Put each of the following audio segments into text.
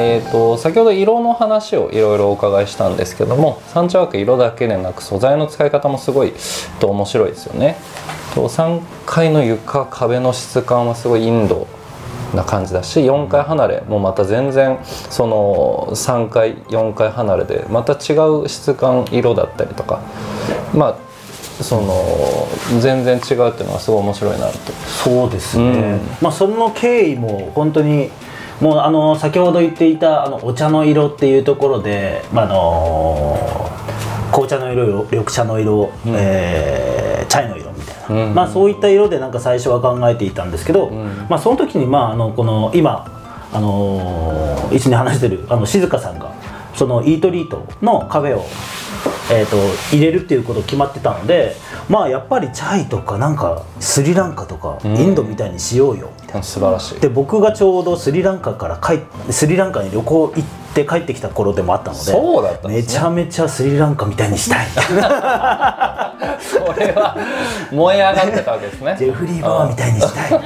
えー、と先ほど色の話をいろいろお伺いしたんですけどもサンチャワーク色だけでなく素材の使い方もすごいと面白いですよね。と3階の床壁の質感はすごいインドな感じだし4階離れもまた全然その3階4階離れでまた違う質感色だったりとかまあその全然違うっていうのはすごい面白いなとそうですね、うん。まあその経緯も本当にもうあの先ほど言っていたあのお茶の色っていうところで、まあ、あの紅茶の色緑茶の色、うん。えーチャイの色みたいな、うん。まあ、そういった色でなんか最初は考えていたんですけど、ん。まあ、その時にまああのこの今あのー一緒に話してるあの静香さんがそのイートリートの壁を、えー、と入れるっていうこと決まってたのでまあやっぱりチャイとかなんかスリランカとかうん。インドみたいにしようよ。みたいな。素晴らしい。で僕がちょうどスリランカから帰っスリランカに旅行行って帰ってきた頃でもあったのでそうだったね。めちゃめちゃスリランカみたいにしたい。それは燃え上がってたわけですね。ジェフリー・バーみたいにしたい。いい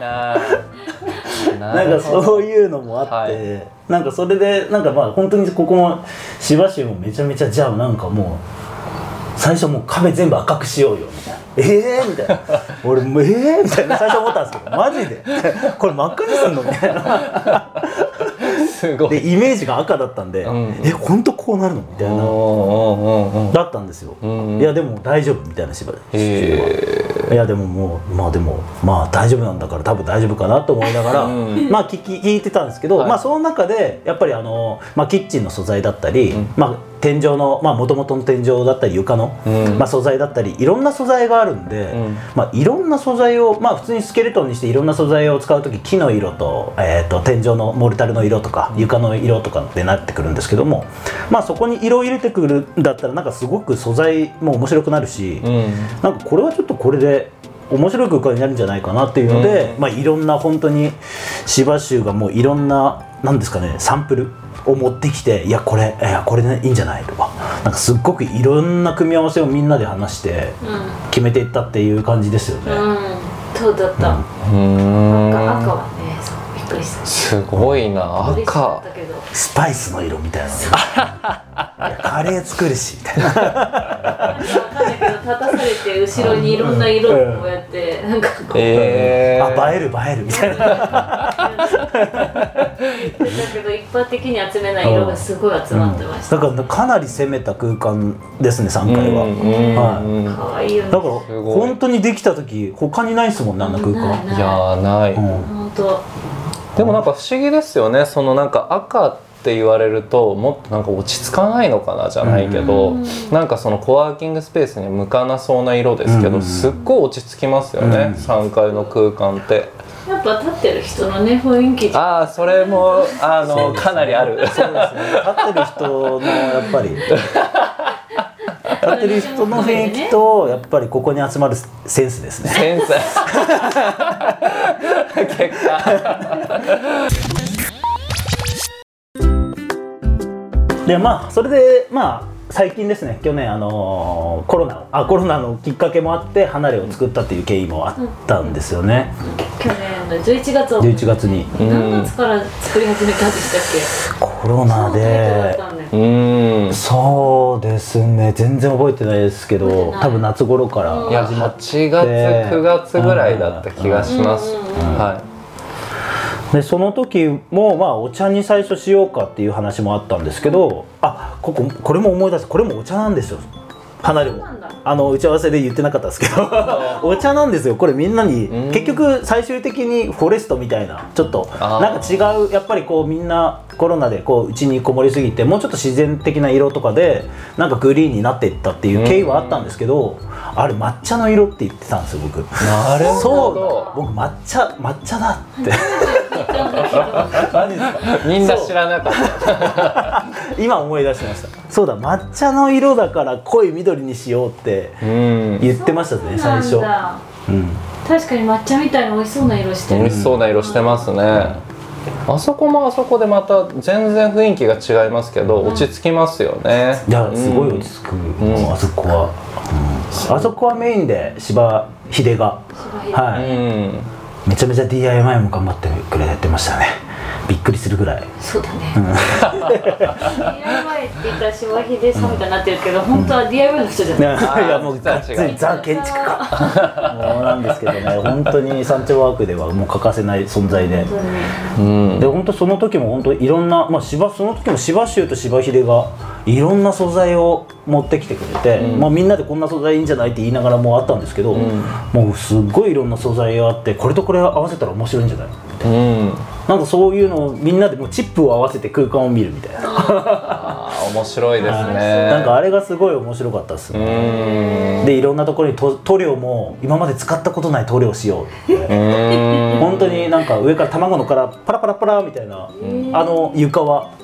なぁ。なんかそういうのもあって、はい。なんかそれでなんかまあ本当にここも芝州もめちゃめちゃじゃあなんかもう最初もう壁全部赤くしようよ。みたいなええー、みたいな。俺もうええー、みたいな。最初思ったんですけど マジで。これ真っ赤にすんのみたいな。すごい。でイメージが赤だったんで、うん。え本当こうなるのみたいな。だったんですよ、うんいやでも大丈夫みたいな芝居。へいやでももうまあでもまあ大丈夫なんだから多分大丈夫かなと思いながら、うん。まあ聞き聞いてたんですけど、はい。まあその中でやっぱりあの、まあ、キッチンの素材だったり、うん。まあ天井のまあ元々の天井だったり床の、うん。まあ、素材だったりいろんな素材があるんで、うん。まあいろんな素材をまあ普通にスケルトンにしていろんな素材を使う時木の色と,、えー、と天井のモルタルの色とか床の色とかってなってくるんですけどもまあそこに色を入れてくるんだったらなんかすごく素材も面白くなるし、うん。なんかこれはちょっとこれで面白い空間になるんじゃないかなっていうので、うん。まあいろんな本当に芝州がもういろんななんですかねサンプルを持ってきていやこれいやこれねいいんじゃないとか。なんかすっごくいろんな組み合わせをみんなで話してう決めていったっていう感じですよね。ん、うん、そうだった、うーん赤赤はねくりしたすごいな赤スパイスの色みたいな。カレー作るしみたいな。わかんないけど立たされて後ろにいろんな色をこうやってなんかこう。えー、あ映える映えるみたいな。言ってたけど一般的に集めない色がすごい集まってました、だからかなり攻めた空間ですね3階は、うんうんはい。うん。可愛いよね。だから本当にできた時他にないですもんねあんな空間、ない。いやーない、うん。本当でもなんか不思議ですよね。そのなんか赤って言われるともっとなんか落ち着かないのかなじゃないけど、うん。なんかそのコワーキングスペースに向かなそうな色ですけど、うん。すっごい落ち着きますよね、うん。3階の空間って。やっぱ立ってる人のね雰囲気ああそれもあのかなりある。そうですね。立ってる人のやっぱり 立ってる人の雰囲気とやっぱりここに集まるセンスですね。センス。結果。でまあそれでまあ最近ですね去年あのーコロナあコロナのきっかけもあって離れを作ったっていう経緯もあったんですよね、去年の11月を11月に。何月から作り始めたんでしたっコロナけで。そうだったんそうですね。全然覚えてないですけど多分夏頃からうんいや8月9月ぐらいだった気がします、うんうんうんはでその時もまあお茶に最初しようかっていう話もあったんですけどあこここれも思い出す。これもお茶なんですよ。離れも。あの打ち合わせで言ってなかったですけど。お茶なんですよ。これみんなにうん。結局最終的にフォレストみたいなちょっとなんか違うやっぱりこうみんなコロナでこう家にこもりすぎてもうちょっと自然的な色とかでなんかグリーンになっていったっていう経緯はあったんですけどあれ抹茶の色って言ってたんですよ僕。いなるほそうど僕抹茶抹茶だって。みんな知らなかった。今思い出しました。そうだ抹茶の色だから濃い緑にしようってうん。言ってましたね最初そうなんだ。うん。確かに抹茶みたいな美味しそうな色してる。美味しそうな色してますねあそこもあそこでまた全然雰囲気が違いますけど落ち着きますよね。いやすごい落うんち着く、もうあそこは、うん。あそこはメインで芝秀が。はい、うん。めちゃめちゃ DIY も頑張ってくれてましたねびっくりするぐらい。そうだね、DIY って言ったら柴秀さんみたいになってるけど、本当は DIY の人じゃない、いやもうがっつりザ建築家。もうなんですけどね本当に山頂ワークではもう欠かせない存在で。本当に。ねうんで本当その時も本当いろんな、まあ、芝その時も芝州と芝秀がいろんな素材を持ってきてくれて、まあ、みんなでこんな素材いいんじゃないって言いながらもうあったんですけど、もうすっごいいろんな素材があってこれとこれ合わせたら面白いんじゃないうん。なんかそういうのをみんなでもうチップを合わせて空間を見るみたいな、面白いですね。なんかあれがすごい面白かったですうね、ん。でいろんなところに塗塗料も今まで使ったことない塗料をしようって。うん。本当になんか上から卵の殻パラパラパラみたいなあの床は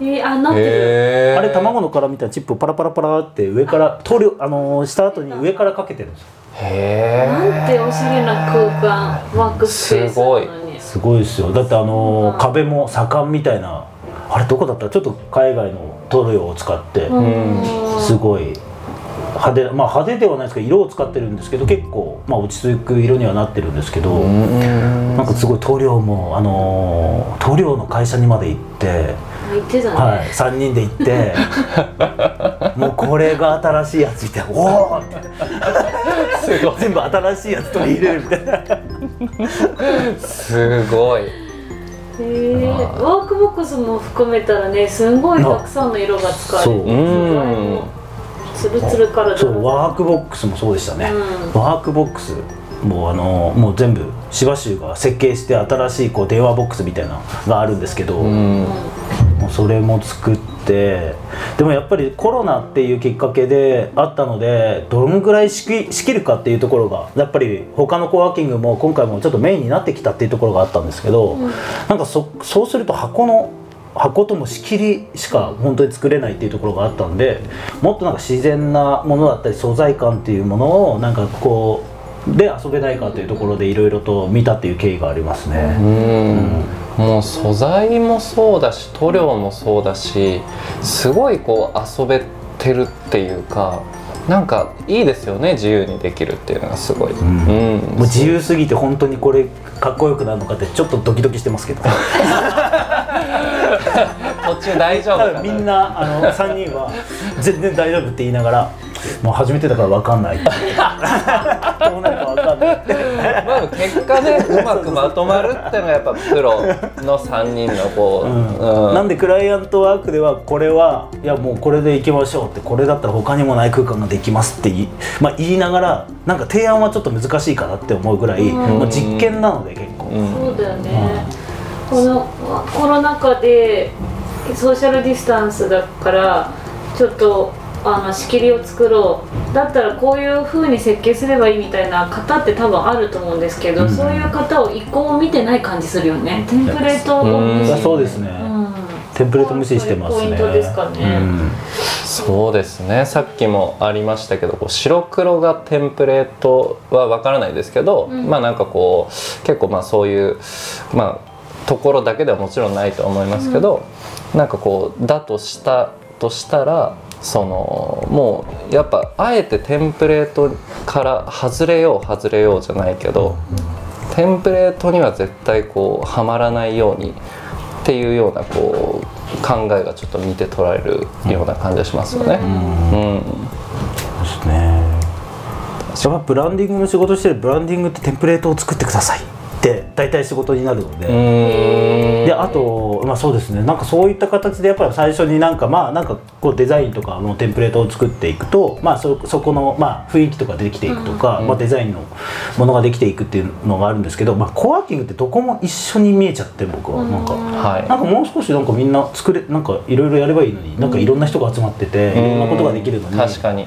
えー、あなってる、へー。あれ卵の殻みたいなチップをパラパラパラって上から塗料あのーした後に上からかけてるんですよ。へなんておしゃれな空間ワークスペースなのに。すごいですよ。だってあのー壁も左官みたいなあれどこだった？ちょっと海外の塗料を使って。うん。すごい。派手まあ派手ではないですけど色を使ってるんですけど結構まあ落ち着く色にはなってるんですけどうん。なんかすごい塗料もあのー塗料の会社にまで行ってね、はい、3人で行って もうこれが新しいやつみたいなおおって。すごい。全部新しいやつ取り入れるみたいな。すごい。へー。ワークボックスも含めたらねすんごいたくさんの色が使われそう。てうん。ツルツルから。そうワークボックスもそうでしたね、うワークボックスもうあのもう全部芝州が設計して新しいこう電話ボックスみたいなのがあるんですけど、うんそれも作ってでもやっぱりコロナっていうきっかけであったのでどのぐらい仕切るかっていうところがやっぱり他のコワーキングも今回もちょっとメインになってきたっていうところがあったんですけど、なんかそそうすると箱の箱とも仕切りしか本当に作れないっていうところがあったんでもっとなんか自然なものだったり素材感っていうものをなんかこうで遊べないかというところでいろいろと見たっていう経緯がありますね。うんもう素材もそうだし塗料もそうだしすごいこう遊べてるっていうかなんかいいですよね自由にできるっていうのがすごい、うん。もう自由すぎて本当にこれかっこよくなるのかってちょっとドキドキしてますけど。途中大丈夫みんなあの3人は全然大丈夫って言いながらもう初めてだから分かんない。どうなるか分かんないまあ結果ねうまくまとまるっていうのがやっぱプロの3人のこう、うん。なんでクライアントワークではこれはいやもうこれでいきましょうってこれだったら他にもない空間ができますって言い,、まあ、言いながらなんか提案はちょっと難しいかなって思うぐらい、もう実験なので結構、うん。そうだよね、このコロナ禍でソーシャルディスタンスだからちょっとあの仕切りを作ろう。だったらこういう風に設計すればいいみたいな方って多分あると思うんですけど、そういう方を一個も見てない感じするよね。テンプレートを無視うん。そうですね。うん。テンプレート無視してますね。ポイントですかね。うん。そうですね。さっきもありましたけどこう白黒がテンプレートはわからないですけど、うん。まあなんかこう結構まあそういうまあところだけではもちろんないと思いますけど、なんかこうだとしたとしたらそのもうやっぱあえてテンプレートから外れよう外れようじゃないけど、テンプレートには絶対こうはまらないようにっていうようなこう考えがちょっと見て取られるような感じがしますよね。うん。ですね。ブランディングの仕事してるブランディングってテンプレートを作ってくださいって大体仕事になるので、うん。であとまあそうですね。なんかそういった形でやっぱり最初になんかまあなんかこうデザインとかのテンプレートを作っていくとまあそそこのまあ雰囲気とかできていくとか、まあ、デザインのものができていくっていうのがあるんですけど、まあ、コワーキングってどこも一緒に見えちゃって僕は。なんか。はい。なんかもう少しなんかみんな作れなんかいろいろやればいいのになんかいろんな人が集まってていろんなことができるのに。確かに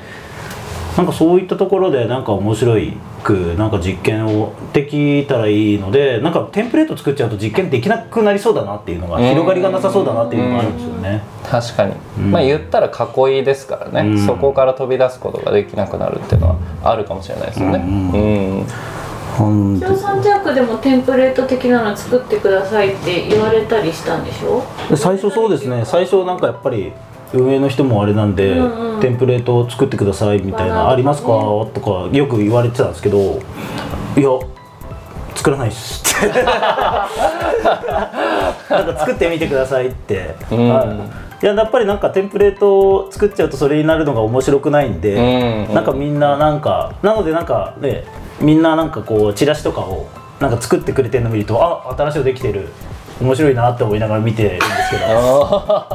なんかそういったところでなんか面白いくなんか実験をできたらいいのでなんかテンプレート作っちゃうと実験できなくなりそうだなっていうのがうん。広がりがなさそうだなっていうのがあるんですよね。確かに、うん。まあ言ったら囲いですからね、うん。そこから飛び出すことができなくなるっていうのはあるかもしれないですよね。うんうんほん。ジャークでもテンプレート的なの作ってくださいって言われたりしたんでしょ？で最初そうですね。最初なんかやっぱり運営の人もあれなんで、うんうん。テンプレートを作ってくださいみたいな「まあありますか?」とかよく言われてたんですけどいや作らないしって なんか作ってみてくださいって、うん。はい。いややっぱりなんかテンプレートを作っちゃうとそれになるのが面白くないんで、うん。なんかみんななんかなのでなんかねみんななんかこうチラシとかをなんか作ってくれてるの見るとあ新しいのできてる。面白いなって思いながら見てるんですけど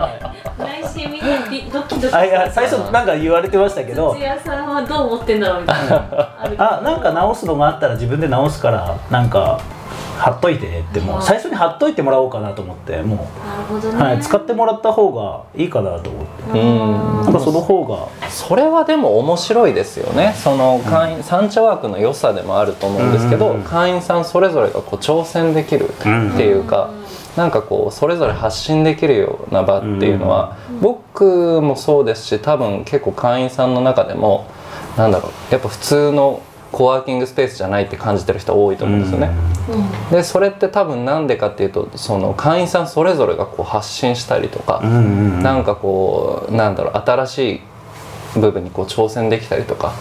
内心み。ドキドキあいや最初なんか言われてましたけど。土屋さんはどう思ってんだろうみたいな。あなんか直すのがあったら自分で直すからなんか貼っといてってもう最初に貼っといてもらおうかなと思ってもなるほどう、ね、はい、使ってもらった方がいいかなと思って。うん。なんかその方が。それはでも面白いですよね。その会員、三茶ワークの良さでもあると思うんですけど、うん会員さんそれぞれがこう挑戦できるっていうか、なんかこうそれぞれ発信できるような場っていうのは、僕もそうですし多分結構会員さんの中でもなんだろうやっぱ普通のコワーキングスペースじゃないって感じてる人多いと思うんですよね。うん。でそれって多分なんでかっていうとその会員さんそれぞれがこう発信したりとか、うんうん。なんかこうなんだろう新しい部分にこう挑戦できたりとか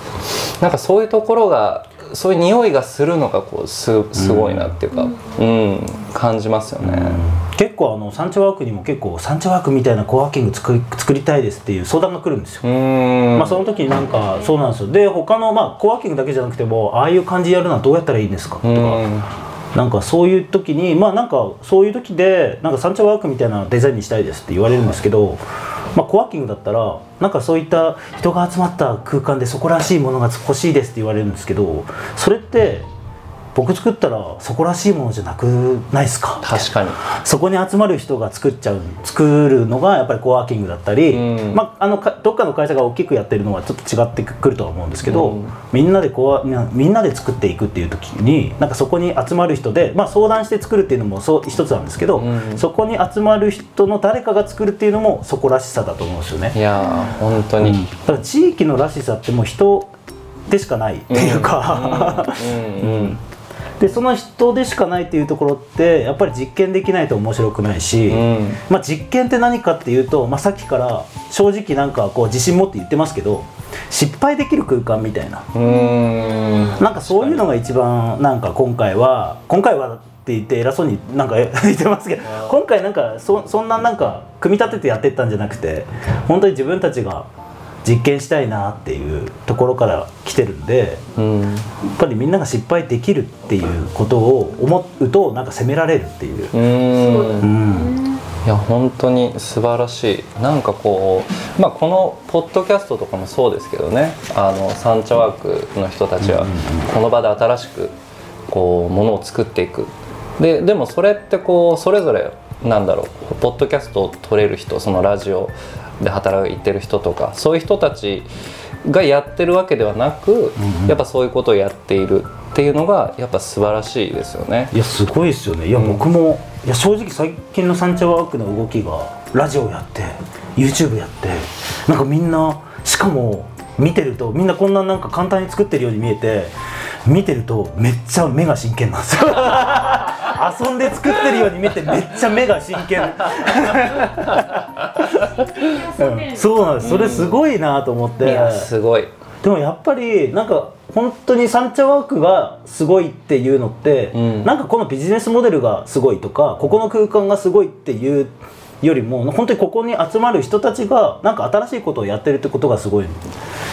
なんかそういうところがそういう匂いがするのがこうすすごいなっていうか、うん。感じますよね。結構あのサンチャワークにも結構サンチャワークみたいなコワーキング作り作りたいですっていう相談が来るんですよ。うーん。まあ、その時になんかそうなんですよ。で他のまあコワーキングだけじゃなくてもああいう感じやるのはどうやったらいいんですかとかうん。なんかそういう時にまあなんかそういう時でなんかサンチャワークみたいなデザインにしたいですって言われるんですけど、まあ、コワーキングだったらなんかそういった人が集まった空間でそこらしいものが欲しいですって言われるんですけどそれって僕作ったらそこらしいものじゃなくないですか？確かに。そこに集まる人が作っちゃう作るのがやっぱりコワーキングだったり、うん。まあ、あのかどっかの会社が大きくやってるのはちょっと違ってくるとは思うんですけど、うん。みんなでコワみんなで作っていくっていう時になんかそこに集まる人で、まあ、相談して作るっていうのもそう一つなんですけど、うん。そこに集まる人の誰かが作るっていうのもそこらしさだと思うんですよね。いやー本当に、だから地域のらしさってもう人でしかないっていうか、うん でその人でしかないっていうところってやっぱり実験できないと面白くないし、うん。まあ、実験って何かっていうと、まあ、さっきから正直なんかこう自信持って言ってますけど失敗できる空間みたいな。うーん。なんかそういうのが一番なんか今回は今回はって言って偉そうになんか 言ってますけど今回なんかそそんななんか組み立ててやってったんじゃなくて本当に自分たちが実験したいなっていうところから来てるんでうん。やっぱりみんなが失敗できるっていうことを思うとなんか責められるっていう。ううん。いや本当に素晴らしい。なんかこう、まあ、このポッドキャストとかもそうですけどね。あのサンチャワークの人たちはこの場で新しくこうものを作っていく。ででもそれってこうそれぞれなんだろうポッドキャストを撮れる人そのラジオで働いてる人とかそういう人たちがやってるわけではなく、やっぱそういうことをやっているっていうのがやっぱ素晴らしいですよね。いやすごいですよね。いや、僕もいや正直最近のサンチャワークの動きがラジオやって YouTube やってなんかみんなしかも見てるとみんなこんななんか簡単に作ってるように見えて見てるとめっちゃ目が真剣なんですよ 遊んで作ってるように見えてめっちゃ目が真剣。うんそうなんです。それすごいなと思って、いやすごい。でもやっぱりなんか本当にサンチャワークがすごいっていうのって、うん。なんかこのビジネスモデルがすごいとかここの空間がすごいっていうよりも本当にここに集まる人たちがなんか新しいことをやってるってことがすごい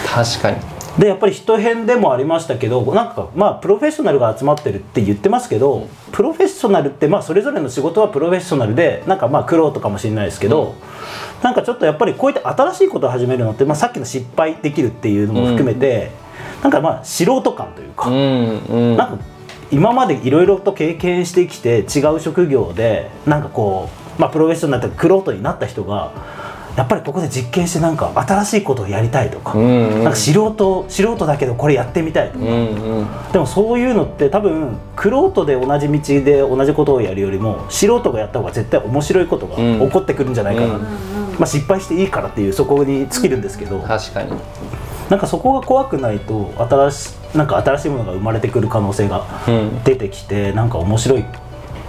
確かに。でやっぱり人編でもありましたけどなんかまあプロフェッショナルが集まってるって言ってますけどプロフェッショナルってまあそれぞれの仕事はプロフェッショナルでなんかまあ苦労とかもしれないですけど、なんかちょっとやっぱりこういった新しいことを始めるのって、まあ、さっきの失敗できるっていうのも含めて、なんかまあ素人感というか、うんうん。なんか今までいろいろと経験してきて違う職業でなんかこう、まあ、プロフェッショナルとかクロートになった人がやっぱりここで実験してなんか新しいことをやりたいとか,、うんうんなんか素人素人だけどこれやってみたいとか、うんうん。でもそういうのって多分クロートで同じ道で同じことをやるよりも素人がやった方が絶対面白いことがうん起こってくるんじゃないかな、うんまあ、失敗していいからっていうそこに尽きるんですけど、確かに。なんかそこが怖くないと新しなんか新しいものが生まれてくる可能性がうん。出てきてなんか面白い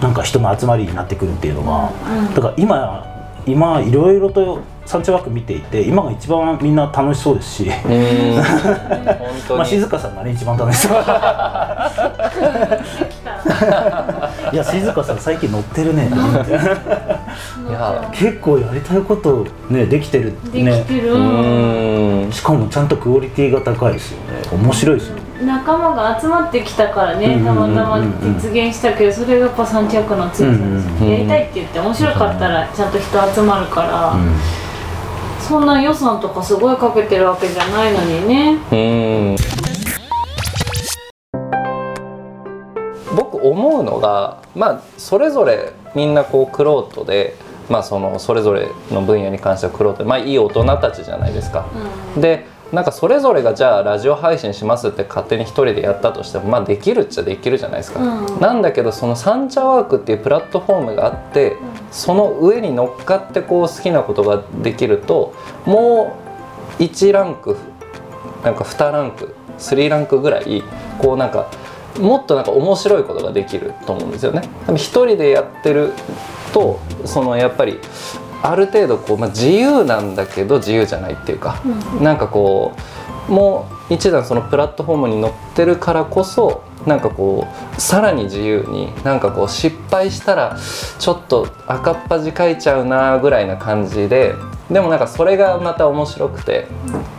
なんか人の集まりになってくるっていうのが、だから今今いろいろとサンチャワーク見ていて今が一番みんな楽しそうですし、まあに。静香さんがね一番楽しそう。いや静香さん最近乗ってるね。と思っていや。結構やりたいことねできてるでねきてる、うーん。しかもちゃんとクオリティが高いですよね。面白いですよね仲間が集まってきたからね、うんたまたまうんうん。うん実現したけどそれがやっぱ三着の強さですやりたいって言って面白かったらちゃんと人集まるから、そんな予算とかすごいかけてるわけじゃないのにね。うーん。僕思うのがまあそれぞれみんなこうクロートで、まあ、そのそれぞれの分野に関してはクロートで、まあ、いい大人たちじゃないですか。でなんかそれぞれがじゃあラジオ配信しますって勝手に一人でやったとしてもまあできるっちゃできるじゃないですか。うんなんだけどそのサンチャワークっていうプラットフォームがあってその上に乗っかってこう好きなことができるともう1ランクなんか2ランク3ランクぐらいこうなんかもっとなんか面白いことができると思うんですよね。一人でやってるとそのやっぱりある程度こう、まあ、自由なんだけど自由じゃないっていうか、なんかこうもう一段そのプラットフォームに乗ってるからこそなんかこうさらに自由になんかこう失敗したらちょっと赤っ端書いちゃうなぐらいな感じででもなんかそれがまた面白くて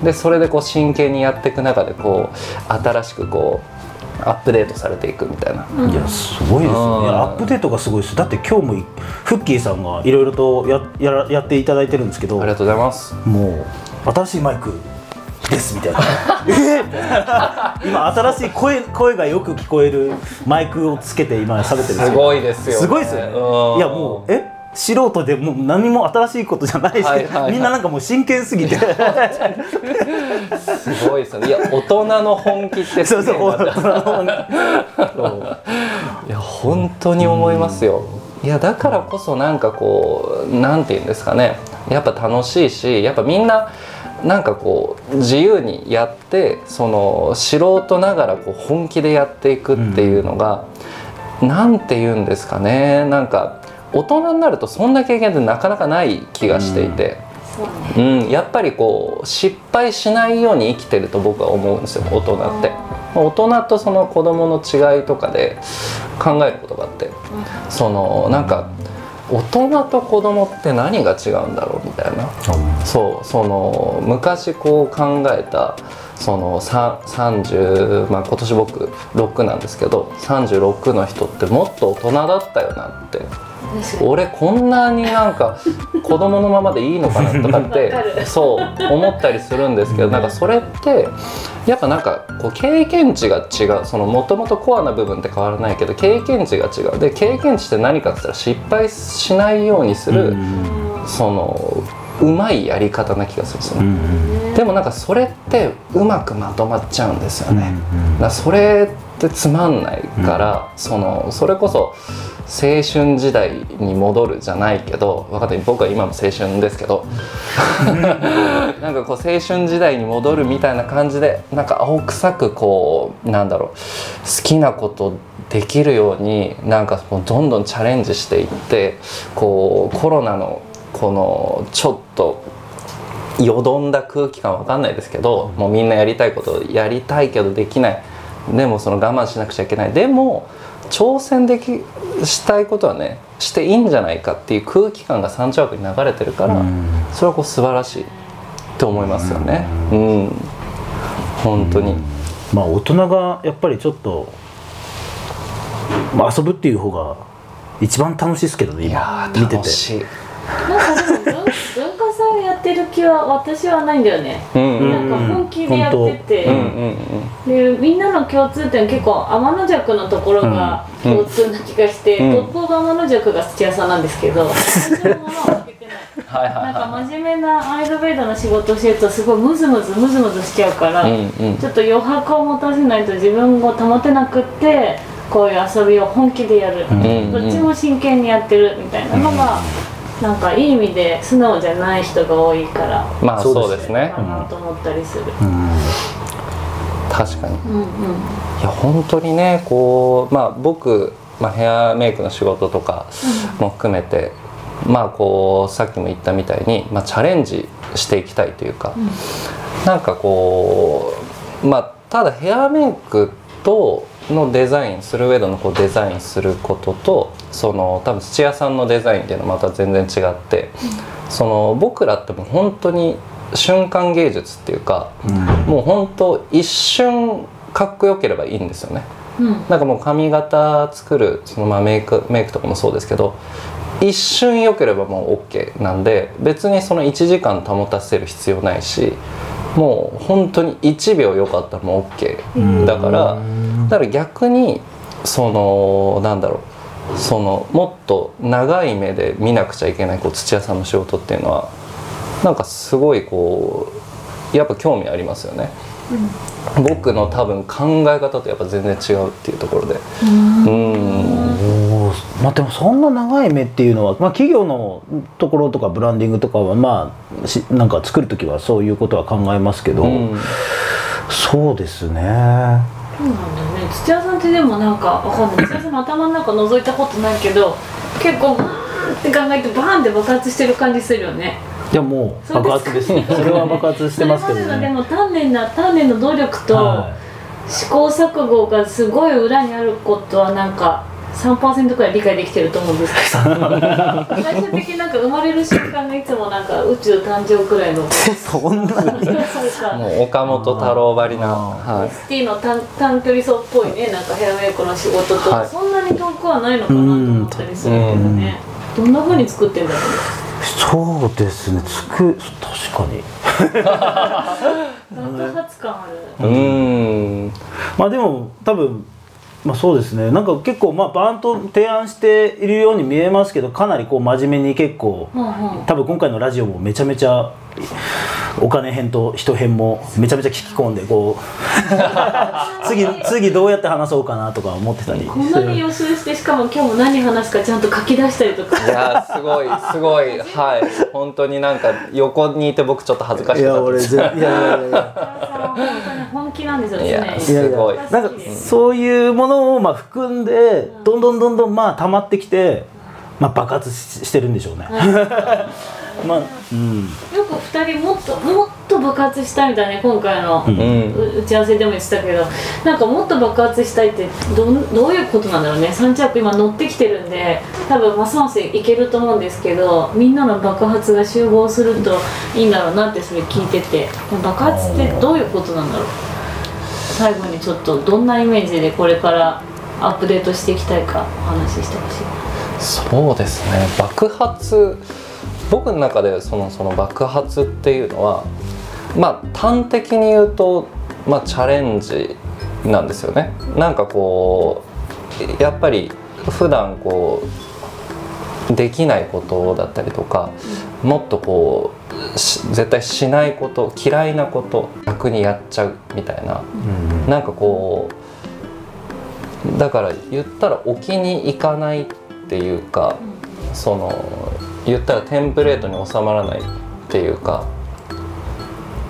でそれでこう真剣にやっていく中でこう新しくこうアップデートされていくみたいな。いやすごいですよね。うん。アップデートがすごいです。だって今日もいフッキーさんがいろいろとややらやっていただいてるんですけどありがとうございます。もう新しいマイクですみたいな。えー今新しい声声がよく聞こえるマイクをつけて今喋ってるんですすけどごいですよ、ね。すごいですよね。うん。いやもうえ？素人でもう何も新しいことじゃないし、はいはいはい。みんななんかもう真剣すぎて。すごいですよね。いや大人の本気ってそうそうすげえなってそう いや本当に思いますよ。いやだからこそなんかこうなんて言うんですかね。やっぱ楽しいしやっぱみんななんかこう自由にやってその素人ながらこう本気でやっていくっていうのが、なんて言うんですかね。なんか大人になるとそんな経験ってなかなかない気がしていて。そうねうん、やっぱりこう失敗しないように生きてると僕は思うんですよ大人って。大人とその子供の違いとかで考えることがあって。そのなんか大人と子供って何が違うんだろうみたいな。そうその昔こう考えたそのさ30、まあ、今年僕6なんですけど36の人ってもっと大人だったよなって俺こんなになんか子供のままでいいのかなとかっわてそう思ったりするんですけどなんかそれってやっぱなんかこう経験値が違う。そのもともとコアな部分って変わらないけど経験値が違う。で経験値って何かって言ったら失敗しないようにする、そのうまいやり方な気がするんですよね。でもなんかそれってうまくまとまっちゃうんですよね。だからそれってつまんないから、そのそれこそ青春時代に戻るじゃないけど分かんない僕は今も青春ですけど。なんかこう青春時代に戻るみたいな感じでなんか青臭くこうなんだろう好きなことできるようになんかどんどんチャレンジしていってこうコロナのこのちょっとよどんだ空気感わかんないですけどもうみんなやりたいことやりたいけどできない。でもその我慢しなくちゃいけない。でも挑戦できしたいことはねしていいんじゃないかっていう空気感が三丁枠に流れてるからそれはこう素晴らしいと思いますよね。うん。本当に。まあ大人がやっぱりちょっと、まあ、遊ぶっていう方が一番楽しいですけどねい今見てて。楽しいなんかでも文文化祭やってる気は私はないんだよね、なんか本気でやってて、でみんなの共通点結構天の弱のところがうん。共通な気がして、うん。トップが天の弱が土屋さんなんですけど 私のものは負けてない。はいはいなんかは真面目なアイルベイドの仕事してるとすごいムズムズムズムズしちゃうから、いうんうん。ちょっと余白を持たせないと自分を保てなくってこういう遊びを本気でやる、うんうんどっちも真剣にやってるみたいなのが、なんかいい意味で素直じゃない人が多いからまあそうですね。かなと思ったりする。うん。確かに。うんうん。いや本当にねこうまあ僕、まあ、ヘアメイクの仕事とかも含めて、まあこうさっきも言ったみたいに、まあ、チャレンジしていきたいというか、なんかこうまあただヘアメイクとのデザインする上でのこうデザインすることとその多分土屋さんのデザインっていうのはまた全然違って、その僕らってもう本当に瞬間芸術っていうか、もう本当一瞬かっこよければいいんですよね。うん。なんかもう髪型作るそのまあメイクメイクとかもそうですけど一瞬良ければもう OK なんで別にその1時間保たせる必要ないしもう本当に1秒良かったらもう OK だからだから逆にそのなんだろう。そのもっと長い目で見なくちゃいけないこう土屋さんの仕事っていうのはなんかすごいこうやっぱ興味ありますよね。僕の多分考え方とやっぱ全然違うっていうところで。うん。まあでもそんな長い目っていうのは、まあ、企業のところとかブランディングとかはまあしなんか作る時はそういうことは考えますけど、うん。そうですねそうなんだよね。土屋さんってでもなんかわかんない。土屋さんの頭の中覗いたことないけど結構バーンって考えてバーンって爆発してる感じするよね。いやもう爆発です。ねそれは爆発してますけどそれまでのでねも丹念な丹念の努力とは試行錯誤がすごい裏にあることはなんか3%くらい理解できてると思うんですけど。最終的になんか生まれる瞬間がいつもなんか宇宙誕生くらいの。い そんなそうかもう岡本太郎ばりな、あはい、ST の短短距離走っぽいねなんかヘアメイクの仕事と、はい。そんなに遠くはないのかなと思ったりするけどね、どんな風に作ってんだろうそうですね。つく確かに。爆発感ある、うーん。まあでも多分まあそうですね。なんか結構まあバーンと提案しているように見えますけどかなりこう真面目に結構うんうん。多分今回のラジオもめちゃめちゃお金編と人編もめちゃめちゃ聞き込んでこう 次次どうやって話そうかなとか思ってたり。こんなに予習してしかも今日も何話すかちゃんと書き出したりとか。いやすごいすごいはい。本当になんか横にいて僕ちょっと恥ずかしいかったです。や俺ぜいやいやいやいや。本当に本気なんですよ常にいやいやいすごいや。なんかそういうものをまあ含んでどんどんどんどんまあ溜まってきて、まあ、爆発ししてるんでしょうね。まあうん。よく2人もっともっと爆発したいみたいなね今回の、うん。うん。う打ち合わせでも言ってたけどなんかもっと爆発したいってどんどういうことなんだろうね。サンチャーク今乗ってきてるんで多分ますますいけると思うんですけどみんなの爆発が集合するといいんだろうなってそれ聞いてて。爆発ってどういうことなんだろう。最後にちょっとどんなイメージでこれからアップデートしていきたいかお話ししてほしい。そうですね。爆発僕の中でそのその爆発っていうのはまあ端的に言うと、まあ、チャレンジなんですよね。なんかこうやっぱり普段こうできないことだったりとかもっとこうし絶対しないこと嫌いなこと逆にやっちゃうみたいな。なんかこうだから言ったら置きに行かないっていうかその言ったらテンプレートに収まらないっていうか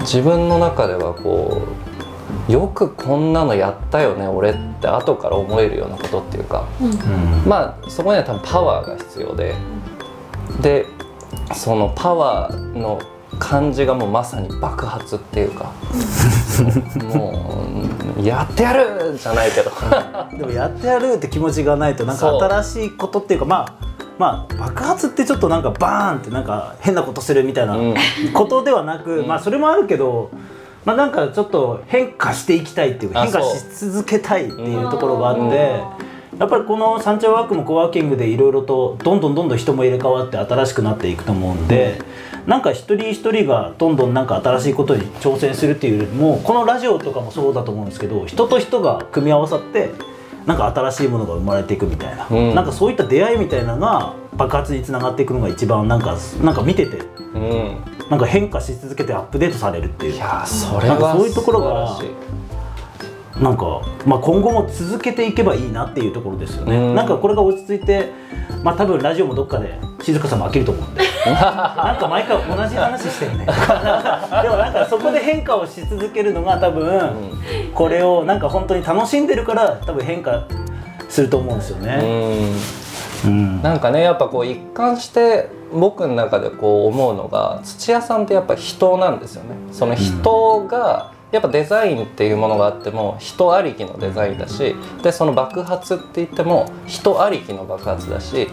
自分の中ではこうよくこんなのやったよね俺って後から思えるようなことっていうかうん。うんまあそこには多分パワーが必要ででそのパワーの感じがもうまさに爆発っていうかもうやってやるじゃないけど。でもやってやるって気持ちがないとなんか新しいことっていうかまあまあ爆発ってちょっとなんかバーンってなんか変なことするみたいなうん。ことではなく、うん。まあそれもあるけどまあなんかちょっと変化していきたいっていう変化し続けたいっていうところがあって。やっぱりこのサンチャワークもコワーキングでいろいろとどんどんどんどん人も入れ替わって新しくなっていくと思うんで、なんか一人一人がどんどんなんか新しいことに挑戦するっていうよりもこのラジオとかもそうだと思うんですけど人と人が組み合わさってなんか新しいものが生まれていくみたいな、うん。なんかそういった出会いみたいなのが爆発につながっていくのが一番なんかなんか見ててうん。なんか変化し続けてアップデートされるっていう。いやーそれはそういうところがなんか、まあ、今後も続けていけばいいなっていうところですよね、うん。なんかこれが落ち着いてまあ多分ラジオもどっかで静香さんも飽きると思うんで。なんか毎回同じ話してるね。でもなんかそこで変化をし続けるのが多分これをなんか本当に楽しんでるから多分変化すると思うんですようね、ん。うん。なんかねやっぱこう一貫して僕の中でこう思うのが土屋さんってやっぱ人なんですよね。その人がやっぱデザインっていうものがあっても人ありきのデザインだしでその爆発って言っても人ありきの爆発だし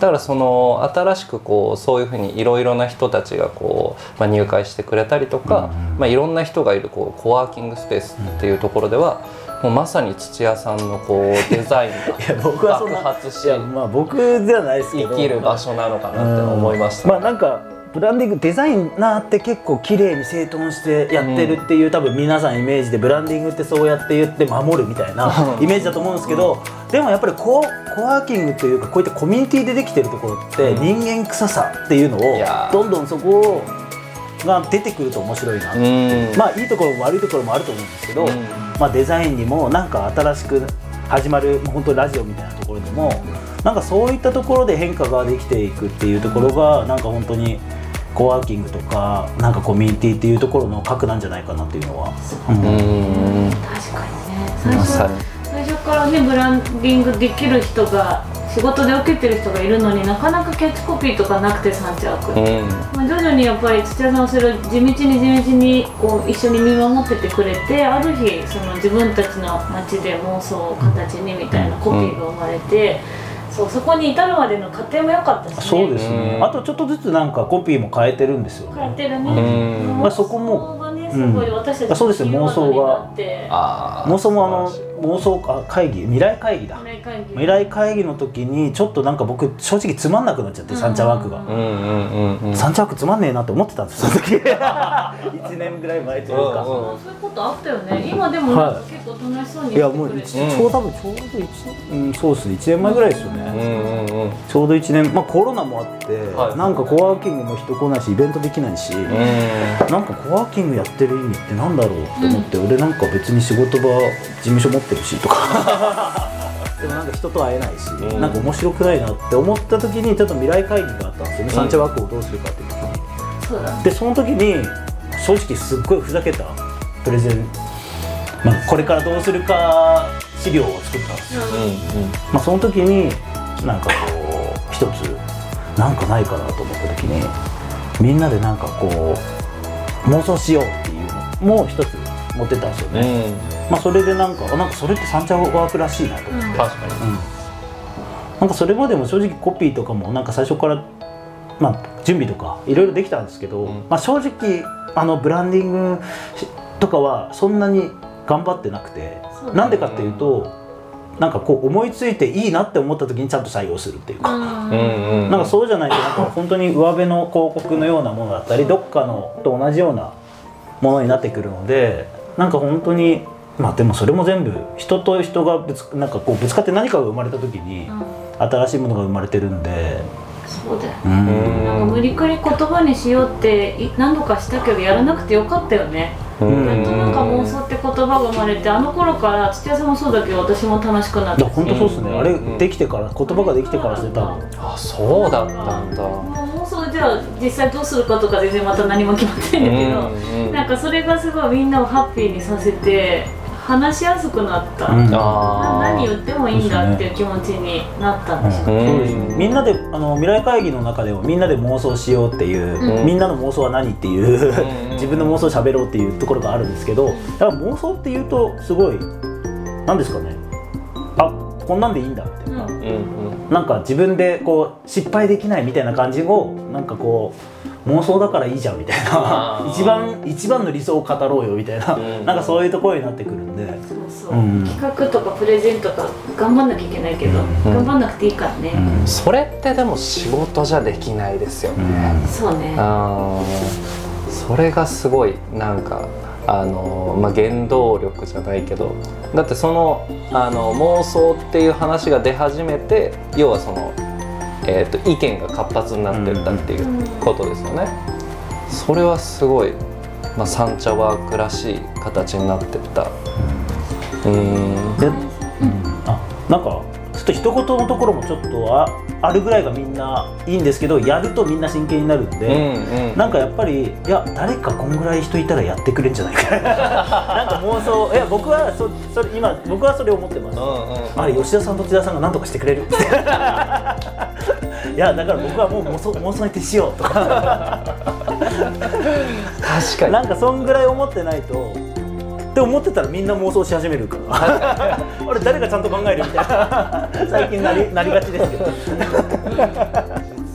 だからその新しくこうそういうふうにいろいろな人たちがこう、まあ、入会してくれたりとか、まあ、いろんな人がいるこうコワーキングスペースっていうところではもうまさに土屋さんのこう デザインが爆発しまあ僕ではないですけど。生きる場所なのかなって思いました、まあなんかブランディングデザイナーって結構綺麗に整頓してやってるっていう、多分皆さんイメージでブランディングってそうやって言って守るみたいな イメージだと思うんですけど、でもやっぱりココワーキングというかこういったコミュニティでできてるところって人間臭さっていうのをどんどんそこが出てくると面白いな、うん。まあいいところも悪いところもあると思うんですけど、うん。まあ、デザインにもなんか新しく始まる本当にラジオみたいなところでもなんかそういったところで変化ができていくっていうところがなんか本当にコワーキングとかなんかコミュニティっていうところの核なんじゃないかなっていうのは、うん。うん確かにね。最初からねブランディングできる人が仕事で受けてる人がいるのになかなかキャッチコピーとかなくてサンチャーク、うん。まあ、徐々にやっぱり土屋さんはそれを地道に地道にこう一緒に見守っててくれてある日その自分たちの街で妄想を形にみたいなコピーが生まれて、そうそこに至るまでの過程も良かったしね。そうですね、うん。あとちょっとずつなんかコピーも変えてるんですよね。変えてるね、うん。まあそこもすごい私たちあそうですよ。妄想が。妄想もあの妄想あ会議未来会議だ。未来会議。未来会議の時にちょっとなんか僕正直つまんなくなっちゃって、サンチャワークが。うんうんうんうん。うんサンチャワークつまんねえなって思ってたんですよ。その時1年ぐらい前というか、うんうんあそういうことあったよね。今でも結構楽しそうにいやもうちょうど多分ちょうど1年、うん、そうですね。1年前ぐらいですよね、うんうんうん。ちょうど1年。まあコロナもあって、はい。なんかコワーキングも人来ないしイベントできないし、うん。なんかコワーキングやってる意味ってなんだろうって思って、俺なんか別に仕事場事務所持ってるしとか。でもなんか人と会えないし、うん。なんか面白くないなって思った時にちょっと未来会議があったんですよね、ん。サンチャワークをどうするかっていう時に。そうだね。でその時に正直すっごいふざけたプレゼン、まあ、これからどうするか資料を作ったんですよ、まあ、その時になんかこう一つなんかないかなと思った時にみんなでなんかこう妄想しようも一つ持ってったんですようんうね、ん。まあ、それでなんかあなんかそれってサンチャワークらしいなと。思って、うん。確かに。うん。なんかそれまでも正直コピーとかもなんか最初から、まあ、準備とかいろいろできたんですけど、うん。まあ、正直あのブランディングとかはそんなに頑張ってなくてなんでかっていうとなんかこう思いついていいなって思った時にちゃんと採用するっていうか。なんかそうじゃないとなんか本当に上辺の広告のようなものだったりどっかのと同じようなものになってくるのでなんか本当にまあでもそれも全部人と人がぶつなんかこうぶつかって何かが生まれた時にうん。新しいものが生まれてるんで、そうだよううん。なんか無理くり言葉にしようってい何度かしたけどやらなくてよかったよねなんか妄想って言葉が生まれてあの頃から土屋さんもそうだけど私も楽しくなって。本当そうですね、うんあれできてから言葉ができてから。して多分あそうだったんだ。もう。妄想じゃあ実際どうするかとか全然また何も決まってないんだけど、なんかそれがすごいみんなをハッピーにさせて話しやすくなった、うん。何言ってもいいんだっていう気持ちになったんですよ、うん。そうですね。みんなであの未来会議の中でもみんなで妄想しようっていう、うん。みんなの妄想は何っていう、うん。自分の妄想を喋ろうっていうところがあるんですけどだから妄想っていうとすごい何ですかね。あこんなんでいいんだみたいな、うん。なんか自分でこう失敗できないみたいな感じをなんかこう妄想だからいいじゃんみたいな。一番一番の理想を語ろうよみたいな、うん。なんかそういうところになってくるんで。そうそう、うん。企画とかプレゼンとか頑張んなきゃいけないけど、うん。頑張んなくていいからね、うん。それってでも仕事じゃできないですよね、そうね。それがすごいなんかあの、まあ、原動力じゃないけど。だってそのあの妄想っていう話が出始めて要はその、えー、と意見が活発になってったっていうことですよね。それはすごい、まあ、サンチャワークらしい形になってった。うんで、あなんかちょっと一言のところもちょっとああるぐらいがみんないいんですけどやるとみんな真剣になるんで、うんうん。なんかやっぱりいや誰かこんぐらい人いたらやってくれんじゃないか。なんか妄想いや僕はそそれ今僕はそれ思ってます、うんうんあれ吉田さんと千田さんが何とかしてくれる。いやだから僕はもう妄想妄想に徹しようとか。確かに。なんかそんぐらい思ってないとって思ってたらみんな妄想し始めるから。あれ誰がちゃんと考えるみたいな。最近なりなりがちですけど。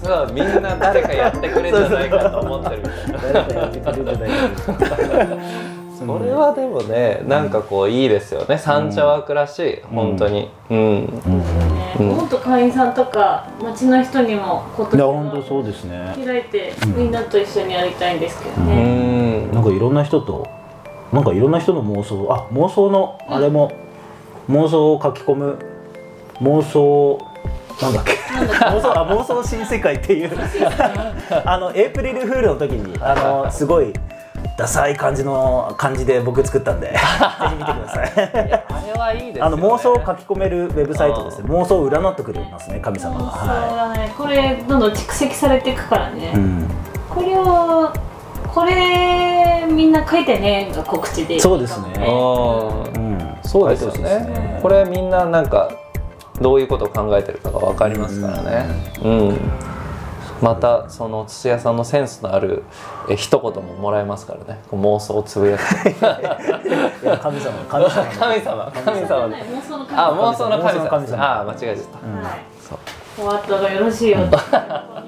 実はみんな誰かやってくれんじゃないかと思ってる。みたいな誰かやってくれるんじゃないかそれはでもねなんかこういいですよね。三茶枠らしい。本当に。うん。ねもっと会員さんとか町の人にも今いや年本当そうですね。は開いてみんなと一緒にやりたいんですけどうね、ん。なんかいろんな人となんかいろんな人の妄想あ妄想のあれも、妄想を書き込む妄想なんだっけ？妄想あ妄想新世界っていう。あのエイプリルフールの時にあのすごいダサい感じの感じで僕作ったんで ぜひ見てください。あれはいいですよね。あの妄想を書き込めるウェブサイトですね。妄想を占ってくれますね神様が。はだね。これどんどん蓄積されていくからね、い、うん、これをこれみんな書いてねが告知で。そうですね。うんうん、そうですよね。これみんななんかどういうことを考えてるかが分かりますからね。うん。またその土屋さんのセンスのあるえ一言ももらえますからね。こう妄想をつぶやく。いや神様神様の。神様神様。妄想の神あ様妄想の神妄想の神様。様あ間違えちゃった。終わったがよろしいよと。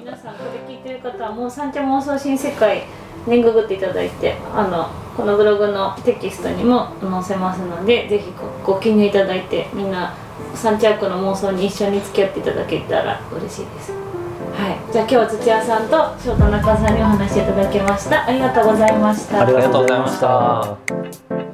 皆さんこれ聞いてる方はもう三茶妄想新世界ねググっていただいてあのこのブログのテキストにも載せますのでぜひご記入いただいてみんなサンチャークの妄想に一緒に付き合っていただけたら嬉しいです。はい。じゃあ今日は土屋さんと翔太中さんにお話しいただきました。ありがとうございました。ありがとうございました。